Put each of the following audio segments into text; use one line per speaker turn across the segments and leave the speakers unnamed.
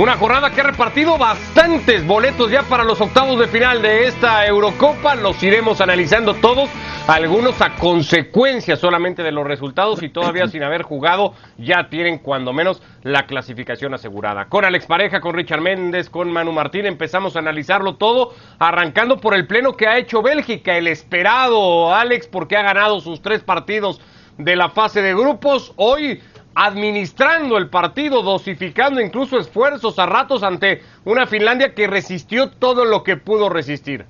Una jornada que ha repartido bastantes boletos ya para los octavos de final de esta Eurocopa. Los iremos analizando todos, algunos a consecuencia solamente de los resultados y todavía sin haber jugado ya tienen cuando menos la clasificación asegurada. Con Alex Pareja, con Richard Méndez, con Manu Martín empezamos a analizarlo todo, arrancando por el pleno que ha hecho Bélgica, el esperado Alex porque ha ganado sus tres partidos de la fase de grupos. Hoy administrando el partido, dosificando incluso esfuerzos a ratos ante una Finlandia que resistió todo lo que pudo resistir.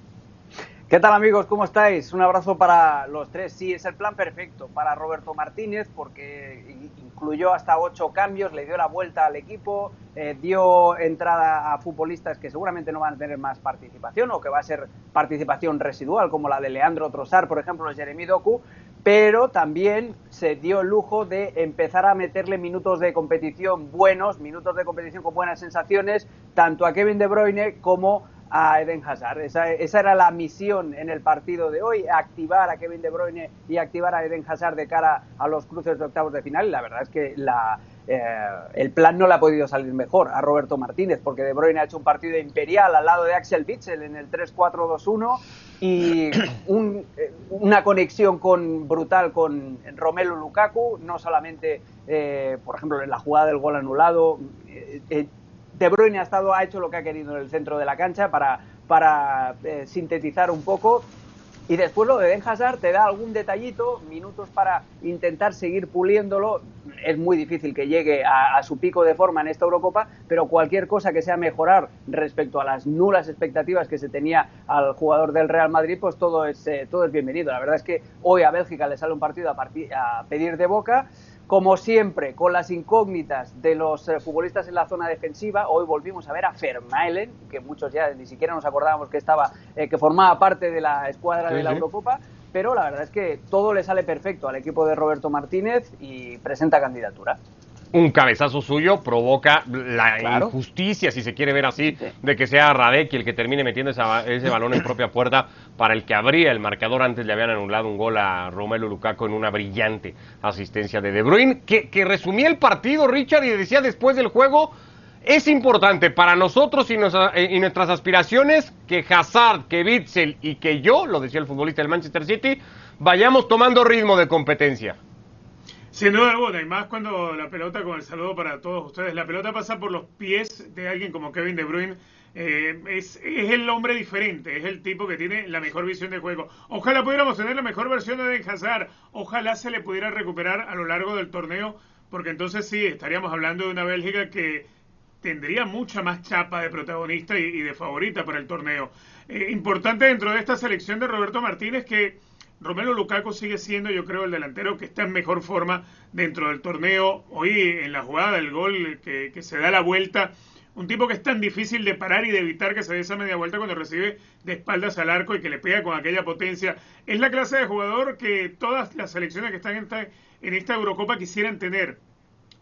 ¿Qué tal amigos? ¿Cómo estáis? Un abrazo para los tres. Sí, es el plan perfecto para Roberto Martínez porque incluyó hasta ocho cambios, le dio la vuelta al equipo, eh, dio entrada a futbolistas que seguramente no van a tener más participación o que va a ser participación residual, como la de Leandro Trossard, por ejemplo, Jeremy Doku, pero también se dio el lujo de empezar a meterle minutos de competición buenos, minutos de competición con buenas sensaciones, tanto a Kevin De Bruyne como a Eden Hazard. Esa, era la misión en el partido de hoy, activar a Kevin De Bruyne y activar a Eden Hazard de cara a los cruces de octavos de final. Y la verdad es que la, eh, el plan no le ha podido salir mejor a Roberto Martínez, porque De Bruyne ha hecho un partido imperial al lado de Axel Witsel en el 3-4-2-1 y eh, una conexión con, brutal con Romelu Lukaku, no solamente, eh, por ejemplo, en la jugada del gol anulado. de Bruyne ha, estado, ha hecho lo que ha querido en el centro de la cancha para, para sintetizar un poco y después lo de Den Hazard te da algún detallito, minutos para intentar seguir puliéndolo. Es muy difícil que llegue a, su pico de forma en esta Eurocopa, pero cualquier cosa que sea mejorar respecto a las nulas expectativas que se tenía al jugador del Real Madrid, pues todo es, eh, todo es bienvenido. La verdad es que hoy a Bélgica le sale un partido a, a pedir de boca como siempre, con las incógnitas de los eh, futbolistas en la zona defensiva, hoy volvimos a ver a Vermaelen, que muchos ya ni siquiera nos acordábamos que estaba, eh, que formaba parte de la escuadra de la Eurocopa, pero la verdad es que todo le sale perfecto al equipo de Roberto Martínez y presenta candidatura
un cabezazo suyo provoca la injusticia, si se quiere ver así, de que sea Radek el que termine metiendo ese balón en propia puerta para el que abría el marcador. Antes le habían anulado un gol a Romelu Lukaku en una brillante asistencia de De Bruyne, que, que resumía el partido, Richard, y decía después del juego, es importante para nosotros y, eh, y, nuestras aspiraciones que Hazard, que Witzel y que yo, lo decía el futbolista del Manchester City, vayamos tomando ritmo de competencia.
Sin duda alguna, y más cuando la pelota, con el saludo para todos ustedes, la pelota pasa por los pies de alguien como Kevin De Bruyne. Eh, es, el hombre diferente, es el tipo que tiene la mejor visión de juego. Ojalá pudiéramos tener la mejor versión de Den Hazard, ojalá se le pudiera recuperar a lo largo del torneo, porque entonces sí, estaríamos hablando de una Bélgica que tendría mucha más chapa de protagonista y, de favorita para el torneo. Eh, importante dentro de esta selección de Roberto Martínez que Romero Lukaku sigue siendo, yo creo, el delantero que está en mejor forma dentro del torneo. Hoy en la jugada del gol que, se da la vuelta, un tipo que es tan difícil de parar y de evitar que se dé esa media vuelta cuando recibe de espaldas al arco y que le pega con aquella potencia. Es la clase de jugador que todas las selecciones que están en esta, en esta Eurocopa quisieran tener.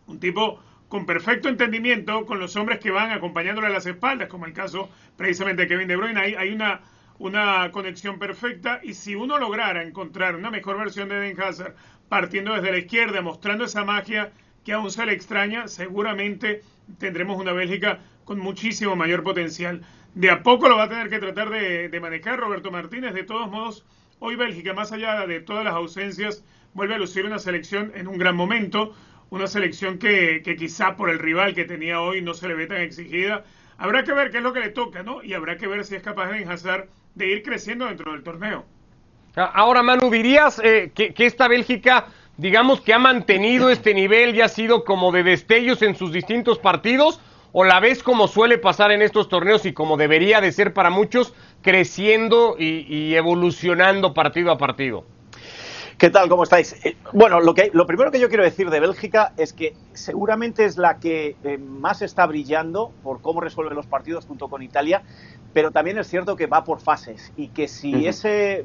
Un tipo con perfecto entendimiento con los hombres que van acompañándole a las espaldas, como el caso precisamente de Kevin De Bruyne. Hay, hay una una conexión perfecta y si uno lograra encontrar una mejor versión de Eden Hazard partiendo desde la izquierda, mostrando esa magia que aún se le extraña, seguramente tendremos una Bélgica con muchísimo mayor potencial. De a poco lo va a tener que tratar de, manejar Roberto Martínez. De todos modos, hoy Bélgica, más allá de todas las ausencias, vuelve a lucir una selección en un gran momento. Una selección que, que quizá por el rival que tenía hoy no se le ve tan exigida. Habrá que ver qué es lo que le toca, ¿no? Y habrá que ver si es capaz de enjazar de ir creciendo dentro del torneo.
Ahora, Manu, dirías eh, que, esta Bélgica, digamos que ha mantenido este nivel y ha sido como de destellos en sus distintos partidos, o la ves como suele pasar en estos torneos y como debería de ser para muchos, creciendo y, evolucionando partido a partido.
¿Qué tal? ¿Cómo estáis? Eh, bueno, lo, que, lo primero que yo quiero decir de Bélgica es que seguramente es la que eh, más está brillando por cómo resuelve los partidos junto con Italia, pero también es cierto que va por fases y que si ese...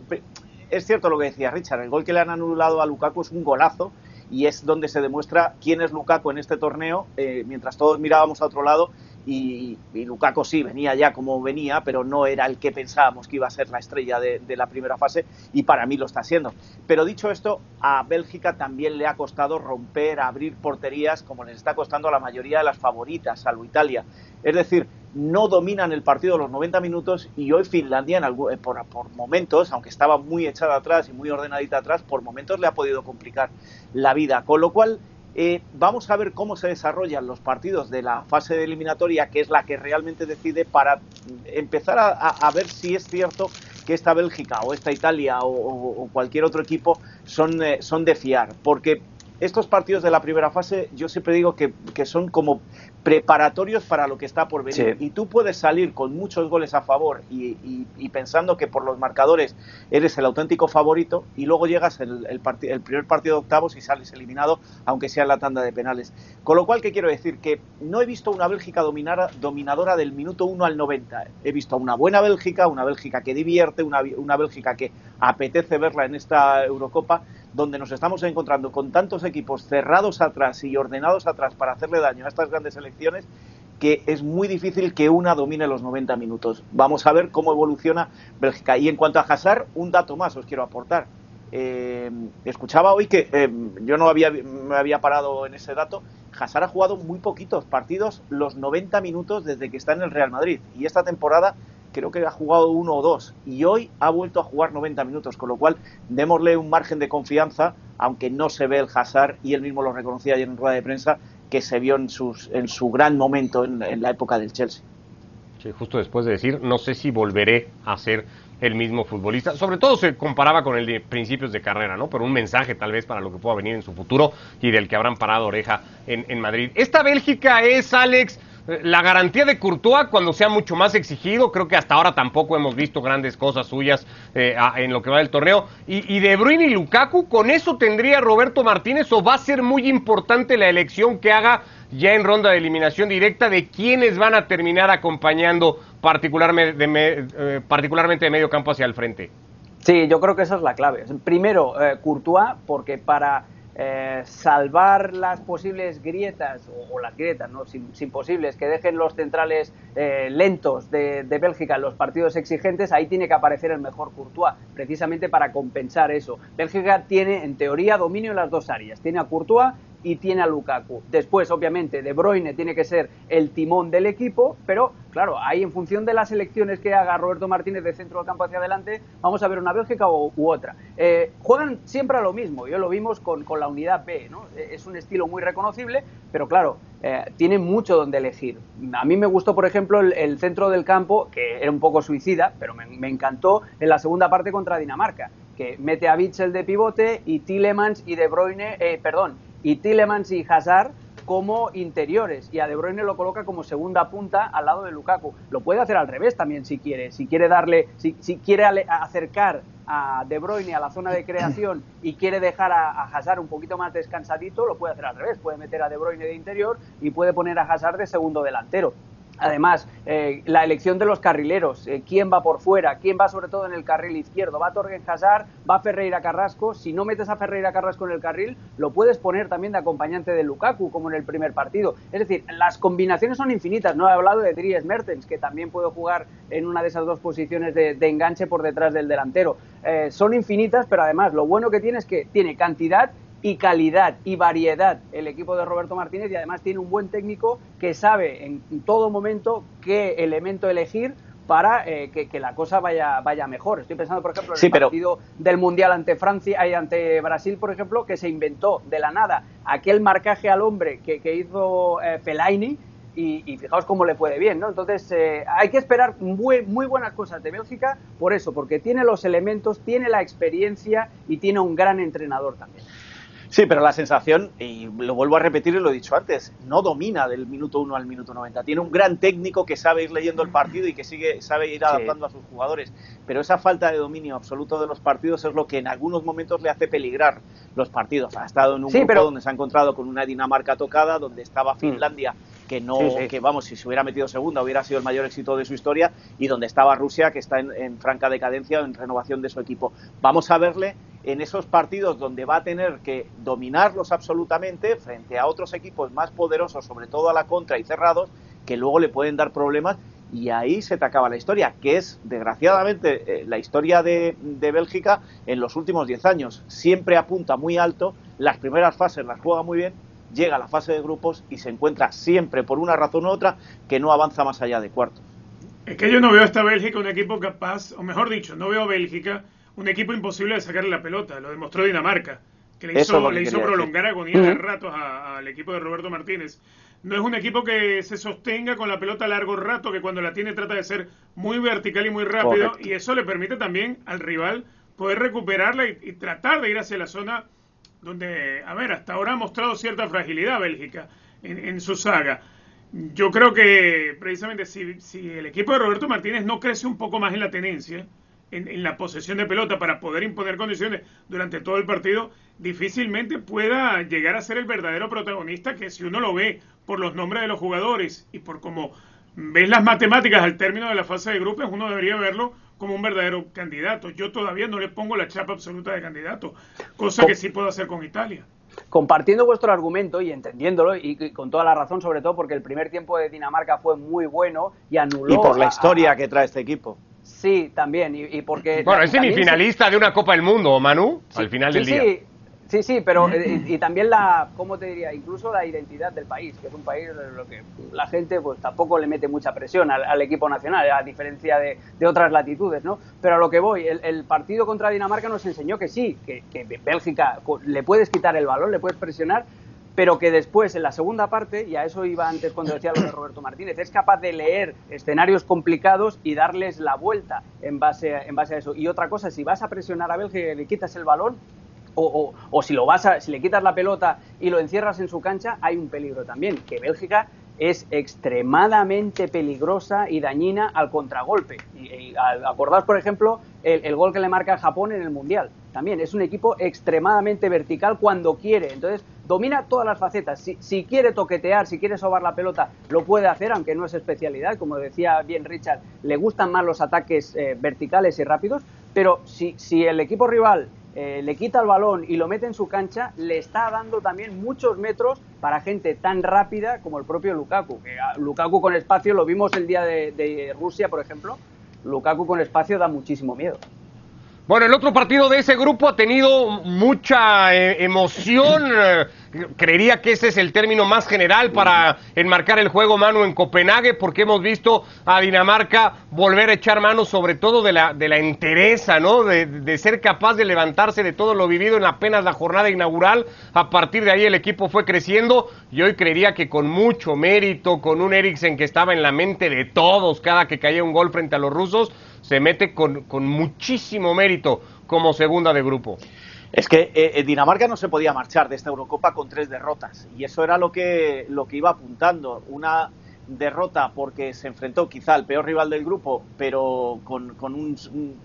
Es cierto lo que decía Richard, el gol que le han anulado a Lukaku es un golazo y es donde se demuestra quién es Lukaku en este torneo, eh, mientras todos mirábamos a otro lado y, Lukaku sí venía ya como venía, pero no era el que pensábamos que iba a ser la estrella de, la primera fase y para mí lo está siendo. Pero dicho esto, a Bélgica también le ha costado romper, abrir porterías como les está costando a la mayoría de las favoritas, salvo Italia. Es decir, no dominan el partido los 90 minutos y hoy Finlandia eh, por, por, momentos, aunque estaba muy echada atrás y muy ordenadita atrás, por momentos le ha podido complicar la vida. Con lo cual eh, vamos a ver cómo se desarrollan los partidos de la fase de eliminatoria, que es la que realmente decide para empezar a, ver si es cierto que esta Bélgica o esta Italia o, cualquier otro equipo son, eh, son de fiar. Porque estos partidos de la primera fase yo siempre digo que, que son como preparatorios para lo que está por venir. Y tú puedes salir con muchos goles a favor y, pensando que por los marcadores eres el auténtico favorito y luego llegas el, el, el, primer partido de octavos y sales eliminado, aunque sea en la tanda de penales. Con lo cual, ¿qué quiero decir? Que no he visto una Bélgica dominadora del minuto 1 al 90. He visto una buena Bélgica, una Bélgica que divierte, una, una Bélgica que apetece verla en esta Eurocopa donde nos estamos encontrando con tantos equipos cerrados atrás y ordenados atrás para hacerle daño a estas grandes selecciones que es muy difícil que una domine los 90 minutos. Vamos a ver cómo evoluciona Bélgica. Y en cuanto a Hazard, un dato más os quiero aportar. Eh, escuchaba hoy que eh, yo no había, me había parado en ese dato. Hazard ha jugado muy poquitos partidos los 90 minutos desde que está en el Real Madrid. Y esta temporada creo que ha jugado uno o dos y hoy ha vuelto a jugar 90 minutos, con lo cual démosle un margen de confianza, aunque no se ve el Hazard y él mismo lo reconocía ayer en rueda de prensa, que se vio en, sus, en su gran momento en, la época del Chelsea.
Sí, justo después de decir, no sé si volveré a ser el mismo futbolista. Sobre todo se comparaba con el de principios de carrera, ¿no? Pero un mensaje tal vez para lo que pueda venir en su futuro y del que habrán parado oreja en, en Madrid. Esta Bélgica es, Alex, la garantía de Courtois cuando sea mucho más exigido, creo que hasta ahora tampoco hemos visto grandes cosas suyas eh, en lo que va del torneo. Y, De Bruyne y Lukaku, ¿con eso tendría Roberto Martínez o va a ser muy importante la elección que haga ya en ronda de eliminación directa de quiénes van a terminar acompañando particularmente de, eh, particularmente de medio campo hacia el frente?
Sí, yo creo que esa es la clave. Primero, eh, Courtois, porque para eh, salvar las posibles grietas, o, las grietas, ¿no? Sin, posibles, que dejen los centrales eh, lentos de, Bélgica en los partidos exigentes, ahí tiene que aparecer el mejor Courtois, precisamente para compensar eso. Bélgica tiene, en teoría, dominio en las dos áreas. Tiene a Courtois y tiene a Lukaku. Después, obviamente, De Bruyne tiene que ser el timón del equipo, pero claro, ahí en función de las elecciones que haga Roberto Martínez de centro del campo hacia adelante, vamos a ver una Bélgica u, otra. Eh, juegan siempre a lo mismo, yo lo vimos con, la unidad B, ¿no? Eh, es un estilo muy reconocible, pero claro, eh, tiene mucho donde elegir. A mí me gustó, por ejemplo, el, centro del campo, que era un poco suicida, pero me, me encantó en la segunda parte contra Dinamarca que mete a Bitzel de pivote y Tillemans y De Bruyne, eh, perdón, y Tillemans y Hazard como interiores y a De Bruyne lo coloca como segunda punta al lado de Lukaku. Lo puede hacer al revés también si quiere, si quiere darle, si, si quiere acercar a De Bruyne a la zona de creación y quiere dejar a, a, Hazard un poquito más descansadito, lo puede hacer al revés, puede meter a De Bruyne de interior y puede poner a Hazard de segundo delantero. Además, eh, la elección de los carrileros, eh, quién va por fuera, quién va sobre todo en el carril izquierdo, va Torgen Hazard, va Ferreira Carrasco, si no metes a Ferreira Carrasco en el carril, lo puedes poner también de acompañante de Lukaku, como en el primer partido. Es decir, las combinaciones son infinitas, no he hablado de Dries Mertens, que también puede jugar en una de esas dos posiciones de, enganche por detrás del delantero. Eh, son infinitas, pero además lo bueno que tiene es que tiene cantidad y calidad y variedad el equipo de Roberto Martínez y además tiene un buen técnico que sabe en todo momento qué elemento elegir para eh, que, la cosa vaya, vaya mejor. Estoy pensando, por ejemplo, en el partido del Mundial ante Francia y ante Brasil, por ejemplo, que se inventó de la nada aquel marcaje al hombre que, hizo eh, Fellaini y, fijaos cómo le puede bien, ¿no? Entonces eh, hay que esperar muy, muy buenas cosas de Bélgica por eso, porque tiene los elementos, tiene la experiencia y tiene un gran entrenador también.
Sí, pero la sensación, y lo vuelvo a repetir y lo he dicho antes, no domina del minuto 1 al minuto 90. Tiene un gran técnico que sabe ir leyendo el partido y que sigue, sabe ir adaptando a sus jugadores. Pero esa falta de dominio absoluto de los partidos es lo que en algunos momentos le hace peligrar los partidos. Ha estado en un grupo donde se ha encontrado con una Dinamarca tocada, donde estaba mm. Finlandia, que no, que vamos, si se hubiera metido segunda hubiera sido el mayor éxito de su historia, y donde estaba Rusia, que está en, en franca decadencia o en renovación de su equipo. Vamos a verle en esos partidos donde va a tener que dominarlos absolutamente frente a otros equipos más poderosos, sobre todo a la contra y cerrados, que luego le pueden dar problemas y ahí se te acaba la historia, que es, desgraciadamente, eh, la historia de, de, Bélgica en los últimos 10 años. Siempre apunta muy alto, las primeras fases las juega muy bien, llega a la fase de grupos y se encuentra siempre, por una razón u otra, que no avanza más allá de cuartos.
Es que yo no veo a esta Bélgica un equipo capaz, o mejor dicho, no veo a Bélgica un equipo imposible de sacarle la pelota, lo demostró Dinamarca, que le hizo, le hizo prolongar agonía de ratos al equipo de Roberto Martínez. No es un equipo que se sostenga con la pelota a largo rato, que cuando la tiene trata de ser muy vertical y muy rápido, y eso le permite también al rival poder recuperarla y, tratar de ir hacia la zona donde, a ver, hasta ahora ha mostrado cierta fragilidad Bélgica en su saga. Yo creo que precisamente si, si, el equipo de Roberto Martínez no crece un poco más en la tenencia, en, la posesión de pelota para poder imponer condiciones durante todo el partido, difícilmente pueda llegar a ser el verdadero protagonista que si uno lo ve por los nombres de los jugadores y por cómo ves las matemáticas al término de la fase de grupos, uno debería verlo como un verdadero candidato. Yo todavía no le pongo la chapa absoluta de candidato, cosa que sí puedo hacer con Italia
compartiendo vuestro argumento y entendiéndolo, y, con toda la razón, sobre todo porque el primer tiempo de Dinamarca fue muy bueno y anuló.
Y por la historia que trae este equipo.
Sí, también, y, porque.
Bueno, es semifinalista de una Copa del Mundo, Manu, al final del día.
Sí, Sí, sí, pero eh, y, también la, ¿cómo te diría? Incluso la identidad del país, que es un país en lo que la gente pues tampoco le mete mucha presión al, equipo nacional, a diferencia de, otras latitudes, ¿no? Pero a lo que voy, el, partido contra Dinamarca nos enseñó que sí, que, que Bélgica le puedes quitar el balón, le puedes presionar, pero que después, en la segunda parte, y a eso iba antes cuando decía lo de Roberto Martínez, es capaz de leer escenarios complicados y darles la vuelta en base, en base a eso. Y otra cosa, si vas a presionar a Bélgica y le quitas el balón, o, o, si lo vas a, si le quitas la pelota y lo encierras en su cancha, hay un peligro también, que Bélgica es extremadamente peligrosa y dañina al contragolpe. Y, acordaos, por ejemplo, el, gol que le marca a Japón en el Mundial. También es un equipo extremadamente vertical cuando quiere. Entonces, domina todas las facetas. Si, quiere toquetear, si quiere sobar la pelota, lo puede hacer, aunque no es especialidad. Como decía bien Richard, le gustan más los ataques eh, verticales y rápidos. Pero si, si el equipo rival eh, le quita el balón y lo mete en su cancha, le está dando también muchos metros para gente tan rápida como el propio Lukaku. Lukaku con espacio, lo vimos el día de Rusia, por ejemplo, Lukaku con espacio da muchísimo miedo.
Bueno, el otro partido de ese grupo ha tenido mucha eh, emoción. Eh, creería que ese es el término más general para enmarcar el juego mano en Copenhague, porque hemos visto a Dinamarca volver a echar mano sobre todo de la, de la entereza, ¿no? De, de, ser capaz de levantarse de todo lo vivido en apenas la jornada inaugural. A partir de ahí el equipo fue creciendo y hoy creería que con mucho mérito, con un Eriksen que estaba en la mente de todos cada que caía un gol frente a los rusos se mete con, con muchísimo mérito como segunda de grupo.
Es que eh, eh, Dinamarca no se podía marchar de esta Eurocopa con tres derrotas y eso era lo que, lo que iba apuntando. Una derrota porque se enfrentó quizá al peor rival del grupo, pero con, con un,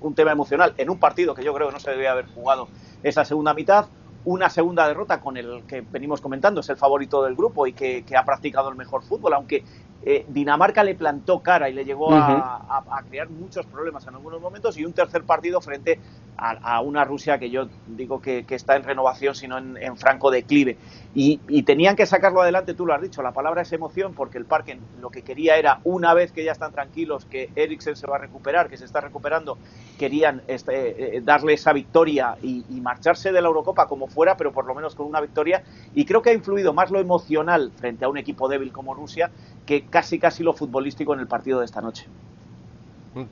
un, tema emocional en un partido que yo creo que no se debía haber jugado esa segunda mitad. Una segunda derrota con el que venimos comentando, es el favorito del grupo y que, que ha practicado el mejor fútbol, aunque eh, Dinamarca le plantó cara y le llegó a, crear muchos problemas en algunos momentos y un tercer partido frente a, una Rusia que yo digo que, está en renovación, sino en, franco declive. Y, tenían que sacarlo adelante, tú lo has dicho, la palabra es emoción, porque el Parque lo que quería era, una vez que ya están tranquilos, que Eriksen se va a recuperar, que se está recuperando, querían este, eh, darle esa victoria y, y, marcharse de la Eurocopa como fuera, pero por lo menos con una victoria. Y creo que ha influido más lo emocional frente a un equipo débil como Rusia que casi casi lo futbolístico en el partido de esta noche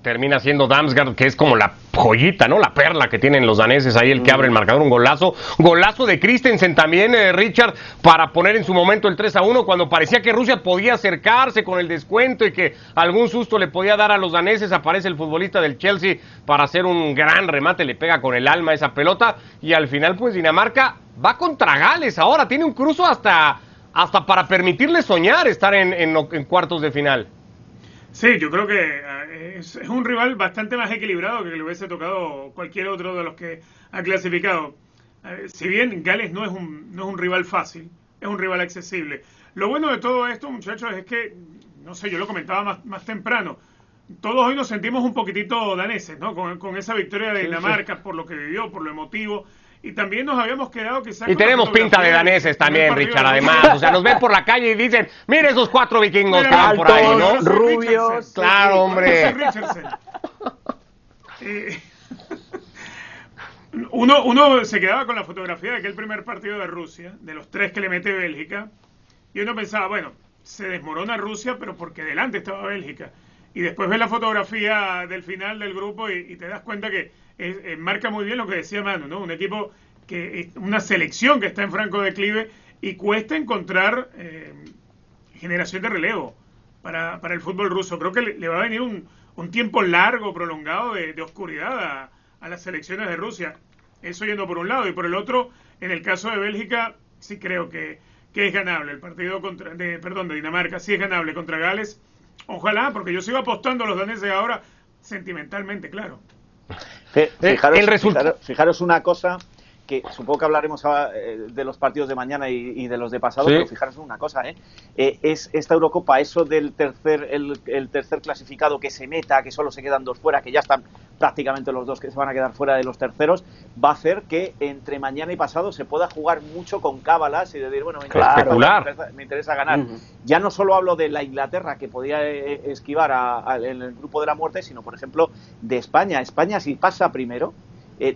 termina siendo Damsgaard, que es como la joyita, ¿no? La perla que tienen los daneses ahí, el que abre el marcador, un golazo. Golazo de Christensen también, eh, Richard, para poner en su momento el 3 a 1, cuando parecía que Rusia podía acercarse con el descuento y que algún susto le podía dar a los daneses. Aparece el futbolista del Chelsea para hacer un gran remate, le pega con el alma esa pelota. Y al final, pues Dinamarca va contra Gales ahora, tiene un cruzo hasta, hasta para permitirle soñar estar en, en cuartos de final.
Sí, yo creo que eh, es, un rival bastante más equilibrado que le hubiese tocado cualquier otro de los que ha clasificado. Eh, si bien Gales no es, un, no es un rival fácil, es un rival accesible. Lo bueno de todo esto, muchachos, es que, no sé, yo lo comentaba más, más temprano, todos hoy nos sentimos un poquitito daneses, ¿no? Con, esa victoria de Dinamarca, por lo que vivió, por lo emotivo. Y también nos habíamos quedado quizás.
Y tenemos pinta de daneses también, Richard, además. O sea, nos ven por la calle y dicen, mire esos cuatro vikingos que van por ahí, ¿no?
Rubios.
Claro, hombre.
uno, uno se quedaba con la fotografía de aquel primer partido de Rusia, de los tres que le mete Bélgica, y uno pensaba, bueno, se desmorona Rusia, pero porque delante estaba Bélgica. Y después ves la fotografía del final del grupo y, te das cuenta que eh, marca muy bien lo que decía Manu, ¿no? Un equipo que una selección que está en franco declive y cuesta encontrar eh, generación de relevo para, para, el fútbol ruso. Creo que le, va a venir un, un tiempo largo, prolongado de, oscuridad a, a, las selecciones de Rusia. Eso yendo por un lado. Y por el otro, en el caso de Bélgica, sí creo que, que es ganable. El partido contra, de, perdón, de Dinamarca sí es ganable contra Gales. Ojalá, porque yo sigo apostando a los daneses ahora sentimentalmente, claro.
Fijaros, el resultado. fijaros una cosa que supongo que hablaremos eh, de los partidos de mañana y, de los de pasado, pero fijaros en una cosa, ¿eh? ¿eh? es esta Eurocopa, eso del tercer, el, tercer clasificado que se meta, que solo se quedan dos fuera, que ya están prácticamente los dos que se van a quedar fuera de los terceros, va a hacer que entre mañana y pasado se pueda jugar mucho con cábalas y decir, bueno, me interesa, me interesa, ganar. Ya no solo hablo de la Inglaterra, que podía eh, esquivar en el grupo de la muerte, sino, por ejemplo, de España. España, si pasa primero,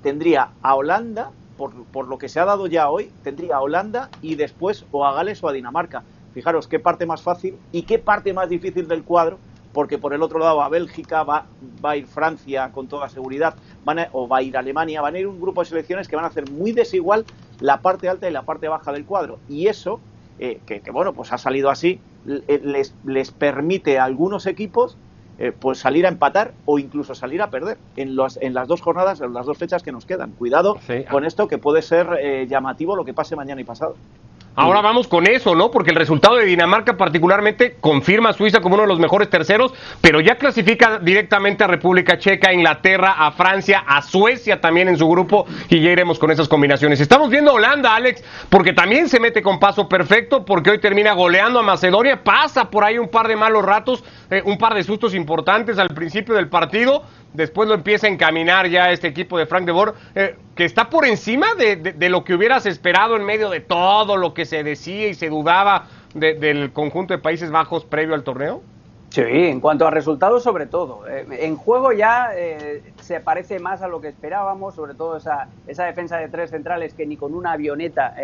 tendría a Holanda, por, lo que se ha dado ya hoy, tendría a Holanda y después o a Gales o a Dinamarca. Fijaros qué parte más fácil y qué parte más difícil del cuadro, porque por el otro lado a Bélgica, va, va a ir Francia con toda seguridad, van o va a ir Alemania, van a ir un grupo de selecciones que van a hacer muy desigual la parte alta y la parte baja del cuadro. Y eso, eh, que, que, bueno, pues ha salido así, les, les permite a algunos equipos eh, pues salir a empatar o incluso salir a perder en, los, en las dos jornadas, en las dos fechas que nos quedan. Cuidado con esto que puede ser eh, llamativo lo que pase mañana y pasado.
Ahora vamos con eso, ¿no? Porque el resultado de Dinamarca particularmente confirma a Suiza como uno de los mejores terceros, pero ya clasifica directamente a República Checa, a Inglaterra, a Francia, a Suecia también en su grupo y ya iremos con esas combinaciones. Estamos viendo a Holanda, Alex, porque también se mete con paso perfecto, porque hoy termina goleando a Macedonia, pasa por ahí un par de malos ratos, eh, un par de sustos importantes al principio del partido, después lo empieza a encaminar ya este equipo de Frank de Boer, eh, que está por encima de, lo que hubieras esperado en medio de todo lo que se decía y se dudaba del conjunto de Países Bajos previo al torneo?
Sí, en cuanto a resultados sobre todo. Eh, en juego ya eh, se parece más a lo que esperábamos, sobre todo esa, esa defensa de tres centrales que ni con una avioneta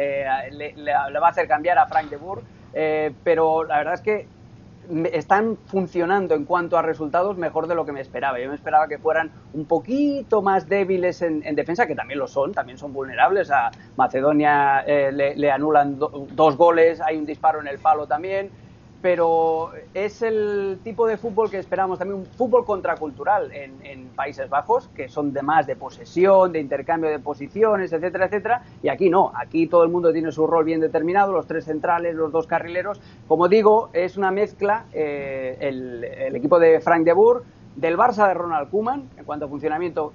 le, va a hacer cambiar a Frank de Boer, pero la verdad es que están funcionando en cuanto a resultados mejor de lo que me esperaba. Yo me esperaba que fueran un poquito más débiles en, defensa, que también lo son, también son vulnerables. A Macedonia eh, le, anulan dos goles, hay un disparo en el palo también pero es el tipo de fútbol que esperamos también, un fútbol contracultural en, Países Bajos, que son de más de posesión, de intercambio de posiciones, etcétera, etcétera, y aquí no, aquí todo el mundo tiene su rol bien determinado, los tres centrales, los dos carrileros, como digo, es una mezcla, eh, el, equipo de Frank de Boer, del Barça de Ronald Koeman, en cuanto a funcionamiento,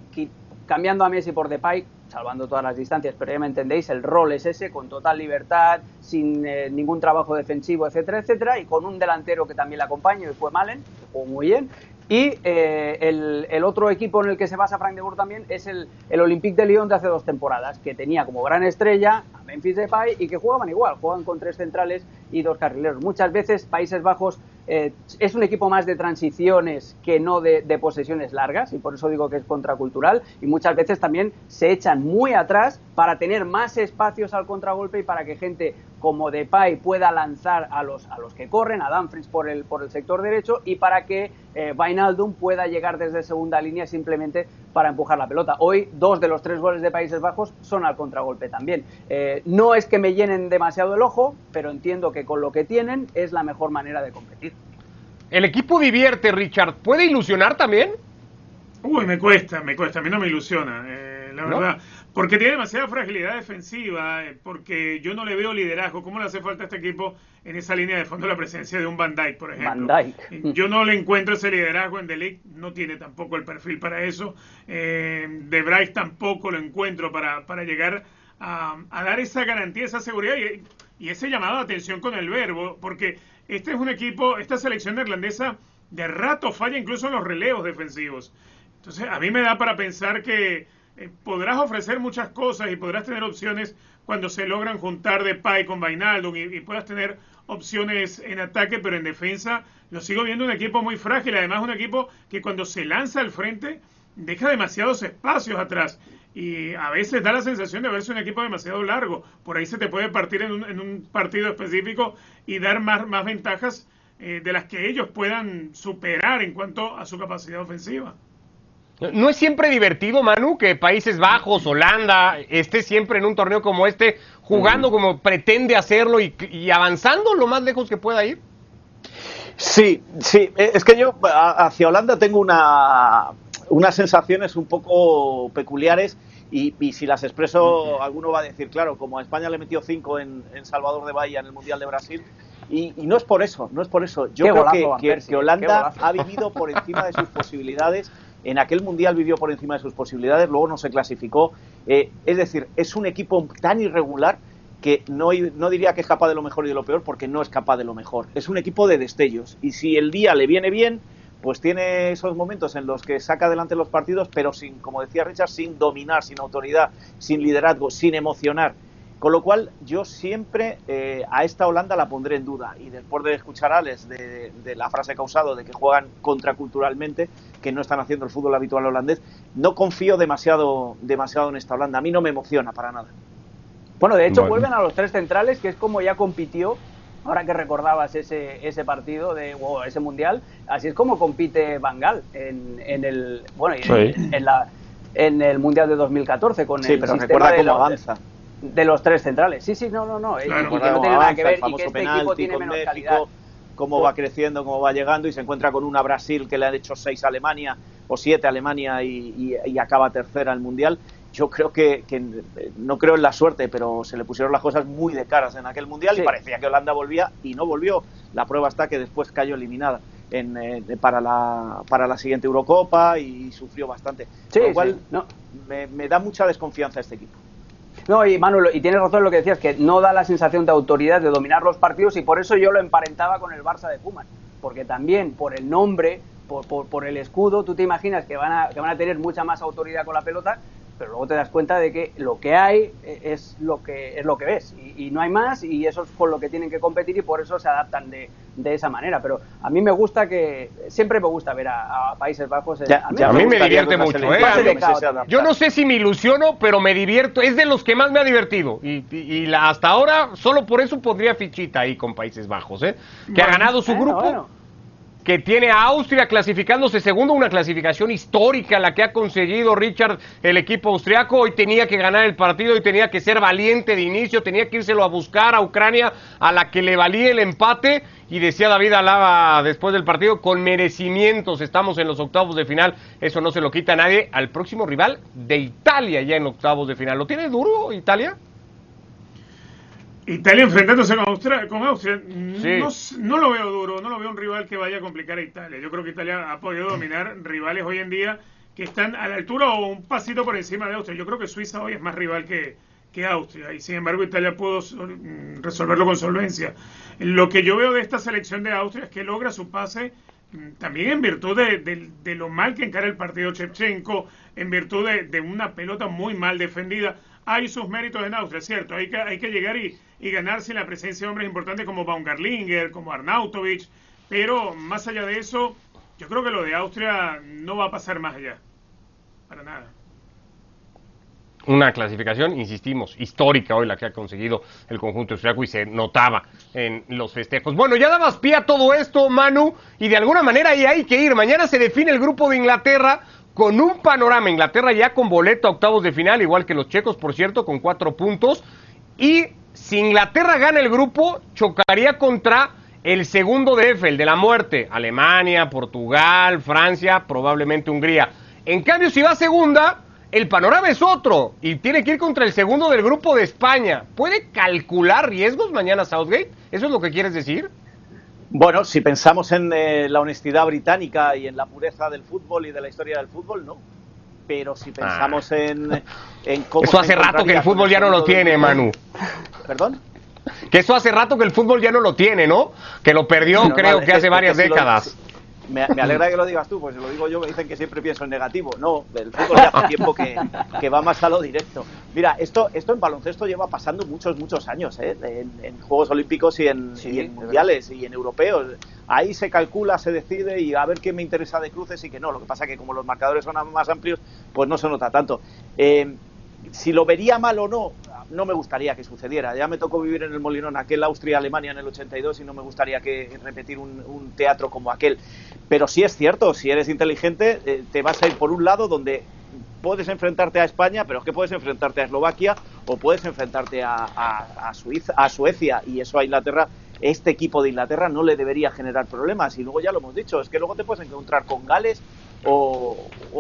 cambiando a Messi por Depay, salvando todas las distancias, pero ya me entendéis, el rol es ese, con total libertad, sin eh, ningún trabajo defensivo, etcétera, etcétera, y con un delantero que también le acompaña, y fue Malen, jugó muy bien, y eh, el, otro equipo en el que se basa Frank de Boer también es el, el, Olympique de Lyon de hace dos temporadas, que tenía como gran estrella a Memphis Depay y que jugaban igual, juegan con tres centrales y dos carrileros. Muchas veces Países Bajos eh, es un equipo más de transiciones que no de, posesiones largas y por eso digo que es contracultural y muchas veces también se echan muy atrás para tener más espacios al contragolpe y para que gente como Depay pueda lanzar a los, a los que corren, a Dumfries por el, por el sector derecho y para que eh, pueda llegar desde segunda línea simplemente para empujar la pelota. Hoy dos de los tres goles de Países Bajos son al contragolpe también. Eh, no es que me llenen demasiado el ojo, pero entiendo que con lo que tienen es la mejor manera de competir.
¿El equipo divierte, Richard? ¿Puede ilusionar también?
Uy, me cuesta, me cuesta. A mí no me ilusiona, eh, la verdad. Porque tiene demasiada fragilidad defensiva, eh, porque yo no le veo liderazgo. ¿Cómo le hace falta a este equipo en esa línea de fondo la presencia de un Van Dijk, por ejemplo?
Van Dijk.
Yo no le encuentro ese liderazgo en Delic, no tiene tampoco el perfil para eso. Eh, de Bryce tampoco lo encuentro para, para llegar a, dar esa garantía, esa seguridad y, y, ese llamado de atención con el verbo, porque este es un equipo, esta selección neerlandesa de rato falla incluso en los relevos defensivos. Entonces, a mí me da para pensar que eh, podrás ofrecer muchas cosas y podrás tener opciones cuando se logran juntar de Pai con Vainaldo y, y puedas tener opciones en ataque, pero en defensa lo sigo viendo un equipo muy frágil, además un equipo que cuando se lanza al frente deja demasiados espacios atrás y a veces da la sensación de verse un equipo demasiado largo. Por ahí se te puede partir en un, en un partido específico y dar más, más ventajas eh, de las que ellos puedan superar en cuanto a su capacidad ofensiva.
¿No es siempre divertido, Manu, que Países Bajos, Holanda, esté siempre en un torneo como este, jugando como pretende hacerlo y, y avanzando lo más lejos que pueda ir?
Sí, sí, eh, es que yo hacia Holanda tengo una, unas sensaciones un poco peculiares y, y, si las expreso, alguno va a decir, claro, como a España le metió cinco en, en Salvador de Bahía en el Mundial de Brasil, y, y, no es por eso, no es por eso. Yo
qué
creo
golazo,
que, que, que, Holanda ha vivido por encima de sus posibilidades. En aquel mundial vivió por encima de sus posibilidades, luego no se clasificó. Eh, es decir, es un equipo tan irregular que no, diría que es capaz de lo mejor y de lo peor, porque no es capaz de lo mejor. Es un equipo de destellos. Y si el día le viene bien, pues tiene esos momentos en los que saca adelante los partidos, pero sin, como decía Richard, sin dominar, sin autoridad, sin liderazgo, sin emocionar. Con lo cual, yo siempre eh, a esta Holanda la pondré en duda. Y después de escuchar a Alex de, de, la frase causado de que juegan contraculturalmente, que no están haciendo el fútbol habitual holandés, no confío demasiado, demasiado en esta Holanda. A mí no me emociona para nada.
Bueno, de hecho, bueno. vuelven a los tres centrales, que es como ya compitió ahora que recordabas ese, ese partido de wow, ese mundial, así es como compite Bangal en, en el bueno sí. en, en, la en el mundial de 2014 con
sí,
el
pero recuerda cómo avanza
de los tres centrales. Sí, sí, no, no, no,
claro,
y, y que no tiene nada que ver
y
que este
penalti,
equipo tiene menos
México,
calidad.
cómo va creciendo, cómo va llegando y se encuentra con una Brasil que le ha hecho seis a Alemania o siete a Alemania y, y, y acaba tercera el mundial yo creo que, que, no creo en la suerte, pero se le pusieron las cosas muy de caras en aquel mundial sí. y parecía que Holanda volvía y no volvió. La prueba está que después cayó eliminada en, eh, para, la, para la siguiente Eurocopa y sufrió bastante.
Sí,
Con lo cual
sí, no.
me, me, da mucha desconfianza este equipo.
No, y Manuel, y tienes razón en lo que decías, que no da la sensación de autoridad de dominar los partidos y por eso yo lo emparentaba con el Barça de Kuman, porque también por el nombre, por, por, por el escudo, tú te imaginas que van, a, que van a tener mucha más autoridad con la pelota, pero luego te das cuenta de que lo que hay es lo que es lo que ves y, y, no hay más y eso es con lo que tienen que competir y por eso se adaptan de, de esa manera. Pero a mí me gusta que siempre me gusta ver a, a Países Bajos
ya, a mí, a mí me, me divierte mucho ¿eh? yo no sé si me ilusiono pero me divierto. Es de los que más me ha divertido. Y, y, y la, hasta ahora solo por eso podría fichita ahí con Países Bajos ¿eh? que bueno, ha ganado su bueno, grupo. bueno que tiene a Austria clasificándose segundo, una clasificación histórica la que ha conseguido Richard, el equipo austriaco. Hoy tenía que ganar el partido y tenía que ser valiente de inicio, tenía que írselo a buscar a Ucrania, a la que le valía el empate. Y decía David Alaba después del partido, con merecimientos estamos en los octavos de final, eso no se lo quita nadie. Al próximo rival de Italia ya en octavos de final. ¿Lo tiene duro Italia?
Italia enfrentándose con Austria, con Austria sí. no, no, lo veo duro, no lo veo un rival que vaya a complicar a Italia. Yo creo que Italia ha podido dominar rivales hoy en día que están a la altura o un pasito por encima de Austria. Yo creo que Suiza hoy es más rival que, que Austria y sin embargo Italia pudo mm, resolverlo con solvencia. Lo que yo veo de esta selección de Austria es que logra su pase mm, también en virtud de, de, de lo mal que encara el partido Shevchenko, en virtud de, de una pelota muy mal defendida hay sus méritos en Austria, cierto, hay que, hay que llegar y, y ganarse la presencia de hombres importantes como Baumgartlinger, como Arnautovic, pero más allá de eso, yo creo que lo de Austria no va a pasar más allá, para nada.
Una clasificación, insistimos, histórica hoy la que ha conseguido el conjunto austriaco y se notaba en los festejos. Bueno, ya dabas pie a todo esto, Manu, y de alguna manera ahí hay que ir. Mañana se define el grupo de Inglaterra con un panorama. Inglaterra ya con boleto a octavos de final, igual que los checos, por cierto, con cuatro puntos. Y si Inglaterra gana el grupo, chocaría contra el segundo de F, el de la muerte. Alemania, Portugal, Francia, probablemente Hungría. En cambio, si va segunda, el panorama es otro. Y tiene que ir contra el segundo del grupo de España. ¿Puede calcular riesgos mañana Southgate? ¿Eso es lo que quieres decir?
Bueno, si pensamos en eh, la honestidad británica y en la pureza del fútbol y de la historia del fútbol, no. Pero si pensamos ah. en, en, cómo.
Eso hace rato que el fútbol ya no lo tiene, Manu.
¿Perdón?
Que eso hace rato que el fútbol ya no lo tiene, ¿no? Que lo perdió, creo que hace varias
que
décadas.
Lo, Me, alegra que lo digas tú, pues lo digo yo, me dicen que siempre pienso en negativo. No, el fútbol ya hace tiempo que, que, va más a lo directo. Mira, esto, esto en baloncesto lleva pasando muchos, muchos años, ¿eh? en, Juegos Olímpicos y en, Mundiales y en Europeos. Ahí se calcula, se decide y a ver qué me interesa de cruces y qué no. Lo que pasa que como los marcadores son más amplios, pues no se nota tanto. Eh, si lo vería mal o no, no me gustaría que sucediera. Ya me tocó vivir en el Molinón, aquel Austria-Alemania en el 82, y no me gustaría que repetir un, teatro como aquel. Pero sí es cierto, si eres inteligente, eh, te vas a ir por un lado donde puedes enfrentarte a España, pero es que puedes enfrentarte a Eslovaquia o puedes enfrentarte a, Suiza, a Suecia, y eso a Inglaterra este equipo de Inglaterra no le debería generar problemas. Y luego ya lo hemos dicho, es que luego te puedes encontrar con Gales o,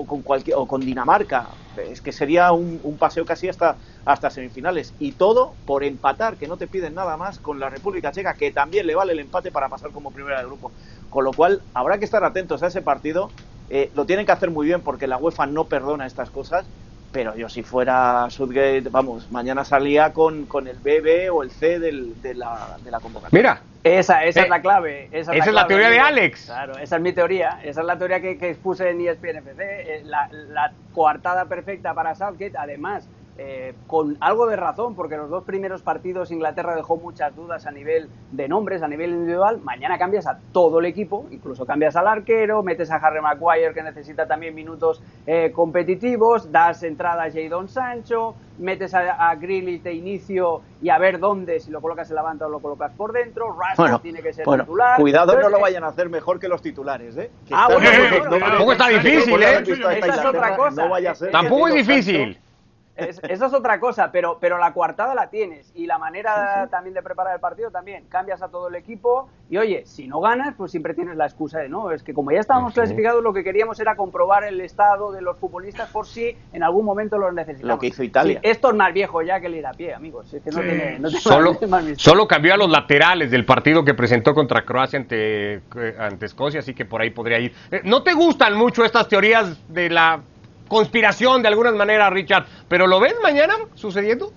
con cualquier o con Dinamarca. Es que sería un, paseo casi hasta, hasta semifinales. Y todo por empatar, que no te piden nada más con la República Checa, que también le vale el empate para pasar como primera de grupo. Con lo cual, habrá que estar atentos a ese partido. Eh, lo tienen que hacer muy bien porque la UEFA no perdona estas cosas pero yo si fuera Southgate, vamos, mañana salía con, con el B, o el C del, de, la, de la convocatoria.
Mira.
Esa, esa es la clave. Esa
es, la, teoría de Alex.
Claro, esa es mi teoría. Esa es la teoría que, que expuse en ESPN FC. Eh, la, la coartada perfecta para Southgate, además, eh, con algo de razón, porque los dos primeros partidos Inglaterra dejó muchas dudas a nivel de nombres, a nivel individual. Mañana cambias a todo el equipo, incluso cambias al arquero, metes a Harry Maguire que necesita también minutos eh, competitivos, das entrada a Jadon Sancho, metes a, a Grealish de inicio y a ver dónde, si lo colocas en la banda o lo colocas por dentro. Rashford tiene que ser titular.
Cuidado, no lo eh, vayan a hacer mejor que los titulares, ¿eh?
ah, bueno, tampoco está difícil, ¿eh?
Esa es otra cosa.
Tampoco es difícil
esa es otra cosa, pero, pero la coartada la tienes y la manera también de preparar el partido también. Cambias a todo el equipo y oye, si no ganas, pues siempre tienes la excusa de no, es que como ya estábamos clasificados, lo que queríamos era comprobar el estado de los futbolistas por si en algún momento los necesitamos.
Lo que hizo Italia.
esto es más viejo ya que el ir a pie, amigos. Es que no tiene,
solo, solo cambió a los laterales del partido que presentó contra Croacia ante, eh, ante Escocia, así que por ahí podría ir. Eh, ¿No te gustan mucho estas teorías de la conspiración de alguna manera, Richard. ¿Pero lo ves mañana sucediendo?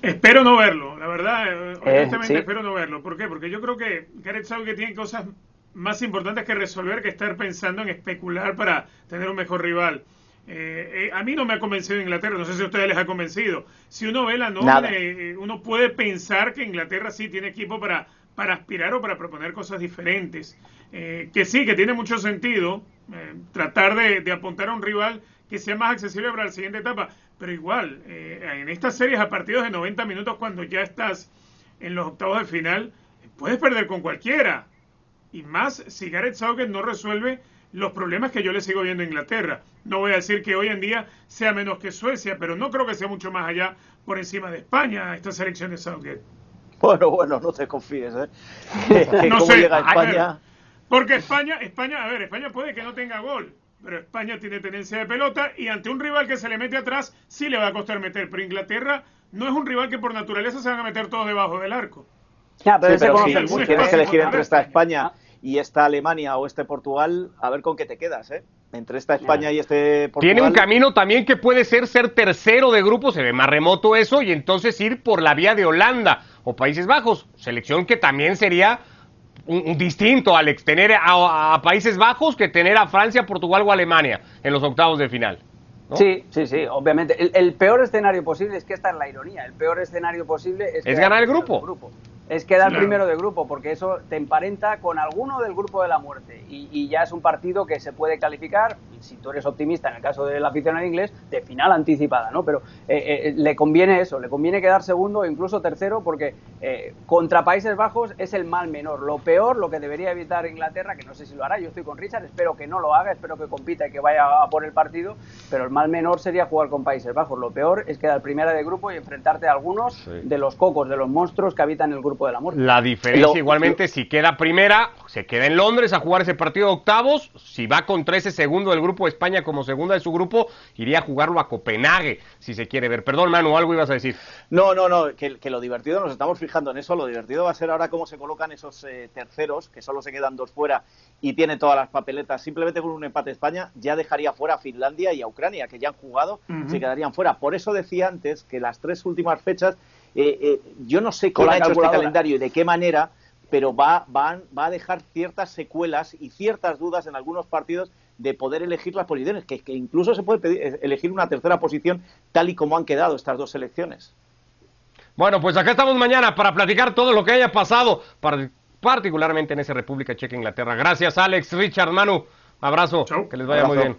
Espero no verlo, la verdad, eh, honestamente espero no verlo. ¿Por qué? Porque yo creo que Gareth que tiene cosas más importantes que resolver que estar pensando en especular para tener un mejor rival. Eh, eh, a mí no me ha convencido Inglaterra, no sé si a ustedes les ha convencido. Si uno ve la nómina, uno puede pensar que Inglaterra sí tiene equipo para, para aspirar o para proponer cosas diferentes. que sí, que tiene mucho sentido tratar de, de apuntar a un rival que sea más accesible para la siguiente etapa. Pero igual, eh, en estas series a partidos de 90 minutos, cuando ya estás en los octavos de final, puedes perder con cualquiera. Y más si Gareth Southgate no resuelve los problemas que yo le sigo viendo a Inglaterra. No voy a decir que hoy en día sea menos que Suecia, pero no creo que sea mucho más allá por encima de España esta selección de Southgate.
Bueno, bueno, no te confíes, ¿eh?
no sé, llega España? porque España, España, a ver, España puede que no tenga gol, pero España tiene tenencia de pelota y ante un rival que se le mete atrás sí le va a costar meter, pero Inglaterra no es un rival que por naturaleza se van a meter todos debajo del arco.
Ya, pero, si tienes que elegir entre esta España y esta Alemania o este Portugal, a ver con qué te quedas, ¿eh? Entre esta España y este
Portugal. Tiene un camino también que puede ser ser tercero de grupo, se ve más remoto eso, y entonces ir por la vía de Holanda o Países Bajos, selección que también sería distinto, Alex, tener a, Países Bajos que tener a Francia, Portugal o Alemania en los octavos de final.
Sí, sí, sí, obviamente. El, peor escenario posible es que esta es la ironía. El peor escenario posible es,
es ganar el grupo.
grupo es quedar primero de grupo, porque eso te emparenta con alguno del grupo de la muerte. Y, ya es un partido que se puede calificar, si tú eres optimista en el caso del aficionado inglés, de final anticipada, ¿no? Pero eh, eh, le conviene eso, le conviene quedar segundo o incluso tercero, porque eh, contra Países Bajos es el mal menor. Lo peor, lo que debería evitar Inglaterra, que no sé si lo hará, yo estoy con Richard, espero que no lo haga, espero que compita y que vaya a por el partido, pero el mal menor sería jugar con Países Bajos. Lo peor es quedar primera de grupo y enfrentarte a algunos de los cocos, de los monstruos que habitan el grupo de la muerte.
La diferencia igualmente, si queda primera, se queda en Londres a jugar ese partido de octavos. Si va contra ese segundo del grupo de España como segunda de su grupo, iría a jugarlo a Copenhague, si se quiere ver. Perdón, Manu, algo ibas a decir.
No, no, no, que, lo divertido, nos estamos fijando en eso, lo divertido va a ser ahora cómo se colocan esos eh, terceros, que solo se quedan dos fuera y tiene todas las papeletas. Simplemente con un empate España ya dejaría fuera a Finlandia y a Ucrania, que ya han jugado, se quedarían fuera. Por eso decía antes que las tres últimas fechas eh, eh, yo no sé cómo ha hecho este calendario y de qué manera, pero va, va, va a dejar ciertas secuelas y ciertas dudas en algunos partidos de poder elegir las posiciones, que, que incluso se puede pedir, elegir una tercera posición tal y como han quedado estas dos elecciones.
Bueno, pues acá estamos mañana para platicar todo lo que haya pasado, particularmente en esa República Checa, Inglaterra. Gracias, Alex, Richard, Manu. Abrazo. Que les vaya muy bien.